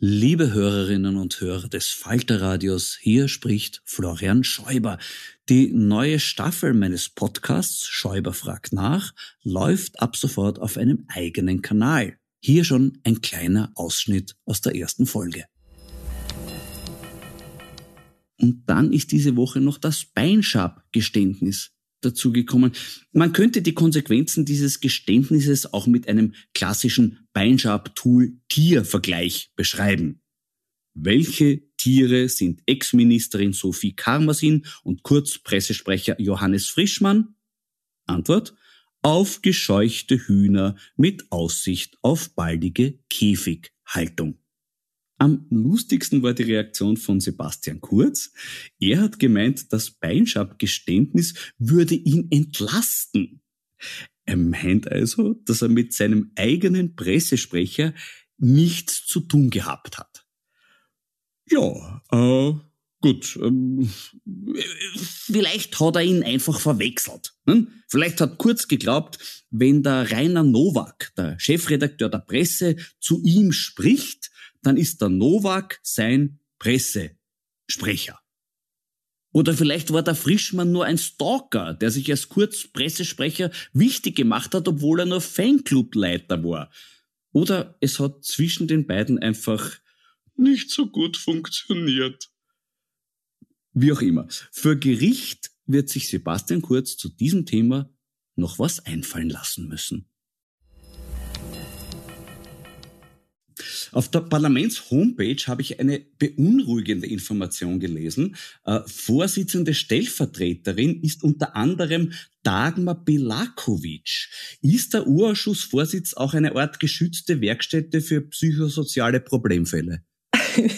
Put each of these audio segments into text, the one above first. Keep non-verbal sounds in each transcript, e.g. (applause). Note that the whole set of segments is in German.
Liebe Hörerinnen und Hörer des Falterradios, hier spricht Florian Schäuber. Die neue Staffel meines Podcasts Schäuber fragt nach läuft ab sofort auf einem eigenen Kanal. Hier schon ein kleiner Ausschnitt aus der ersten Folge. Und dann ist diese Woche noch das Beinschab-Geständnis dazugekommen. Man könnte die Konsequenzen dieses Geständnisses auch mit einem klassischen Beinschab-Tool-Tier-Vergleich beschreiben. Welche Tiere sind Ex-Ministerin Sophie Karmasin und Kurz-Pressesprecher Johannes Frischmann? Antwort. Aufgescheuchte Hühner mit Aussicht auf baldige Käfighaltung. Am lustigsten war die Reaktion von Sebastian Kurz. Er hat gemeint, das Beinschab-Geständnis würde ihn entlasten. Er meint also, dass er mit seinem eigenen Pressesprecher nichts zu tun gehabt hat. Ja, äh, gut. Ähm, vielleicht hat er ihn einfach verwechselt. Ne? Vielleicht hat Kurz geglaubt, wenn der Rainer Nowak, der Chefredakteur der Presse, zu ihm spricht, dann ist der Nowak sein Pressesprecher. Oder vielleicht war der Frischmann nur ein Stalker, der sich als Kurzpressesprecher wichtig gemacht hat, obwohl er nur Fanclubleiter war. Oder es hat zwischen den beiden einfach nicht so gut funktioniert. Wie auch immer. Für Gericht wird sich Sebastian Kurz zu diesem Thema noch was einfallen lassen müssen. Auf der Parlaments-Homepage habe ich eine beunruhigende Information gelesen. Äh, Vorsitzende Stellvertreterin ist unter anderem Dagmar Belakovic. Ist der Urausschussvorsitz auch eine Art geschützte Werkstätte für psychosoziale Problemfälle? (laughs)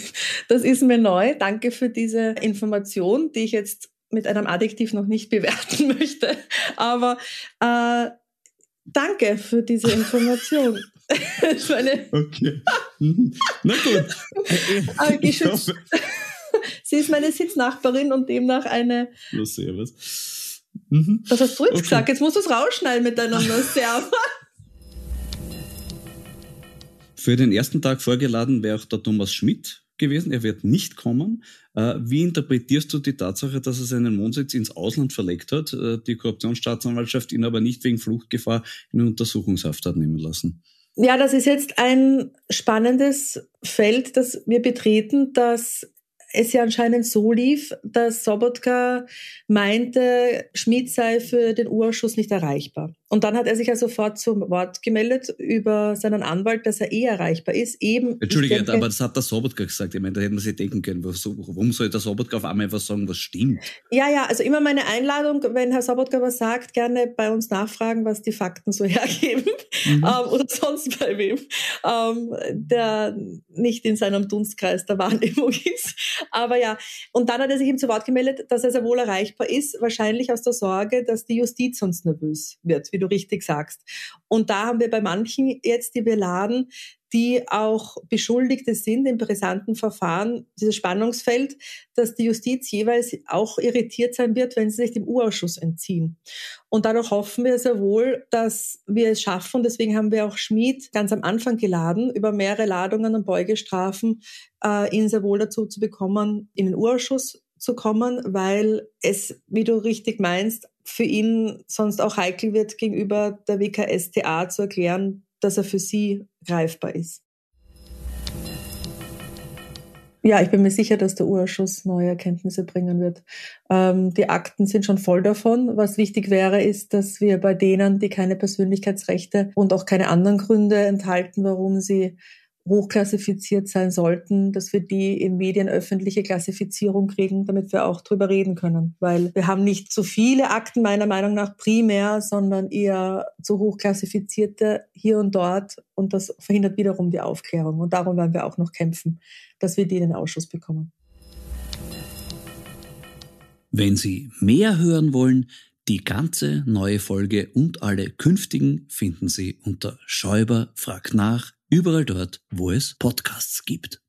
Das ist mir neu. Danke für diese Information, die ich jetzt mit einem Adjektiv noch nicht (laughs) bewerten möchte. Aber äh, danke für diese Information. (laughs) okay. Mhm. Na gut. (laughs) geschützt. (laughs) Sie ist meine Sitznachbarin und demnach eine. Ja, servus. Mhm. Was hast du jetzt okay. gesagt? Jetzt musst du es rausschneiden miteinander. (laughs) Servus. Für den ersten Tag vorgeladen wäre auch der Thomas Schmidt gewesen. Er wird nicht kommen. Äh, wie interpretierst du die Tatsache, dass er seinen Wohnsitz ins Ausland verlegt hat, äh, die Korruptionsstaatsanwaltschaft ihn aber nicht wegen Fluchtgefahr in Untersuchungshaft hat nehmen lassen? Ja, das ist jetzt ein spannendes Feld, das wir betreten, dass es ja anscheinend so lief, dass Sobotka meinte, Schmidt sei für den Urausschuss nicht erreichbar. Und dann hat er sich ja sofort zum Wort gemeldet über seinen Anwalt, dass er eh erreichbar ist. Eben, Entschuldige, aber das hat der Sobotka gesagt. Ich meine, da hätten wir sich denken können. Warum soll der Sobotka auf einmal was sagen, was stimmt? Ja, ja, also immer meine Einladung, wenn Herr Sobotka was sagt, gerne bei uns nachfragen, was die Fakten so (laughs) hergeben. Mhm. Ähm, oder sonst bei wem, ähm, der nicht in seinem Dunstkreis der Wahrnehmung (laughs) ist. Aber ja, und dann hat er sich ihm zu Wort gemeldet, dass er sehr wohl erreichbar ist, wahrscheinlich aus der Sorge, dass die Justiz sonst nervös wird, du richtig sagst. Und da haben wir bei manchen jetzt, die wir laden, die auch Beschuldigte sind im brisanten Verfahren, dieses Spannungsfeld, dass die Justiz jeweils auch irritiert sein wird, wenn sie sich dem U-Ausschuss entziehen. Und dadurch hoffen wir sehr wohl, dass wir es schaffen. Deswegen haben wir auch Schmid ganz am Anfang geladen, über mehrere Ladungen und Beugestrafen äh, ihn sehr wohl dazu zu bekommen, in den U-Ausschuss zu kommen, weil es, wie du richtig meinst, für ihn sonst auch heikel wird, gegenüber der WKSTA zu erklären, dass er für sie greifbar ist. Ja, ich bin mir sicher, dass der Urschuss neue Erkenntnisse bringen wird. Ähm, die Akten sind schon voll davon. Was wichtig wäre, ist, dass wir bei denen, die keine Persönlichkeitsrechte und auch keine anderen Gründe enthalten, warum sie hochklassifiziert sein sollten, dass wir die in Medien öffentliche Klassifizierung kriegen, damit wir auch drüber reden können. Weil wir haben nicht so viele Akten meiner Meinung nach primär, sondern eher zu hochklassifizierte hier und dort und das verhindert wiederum die Aufklärung. Und darum werden wir auch noch kämpfen, dass wir die in den Ausschuss bekommen. Wenn Sie mehr hören wollen, die ganze neue Folge und alle künftigen finden Sie unter Schäuber fragt nach Überall dort, wo es Podcasts gibt.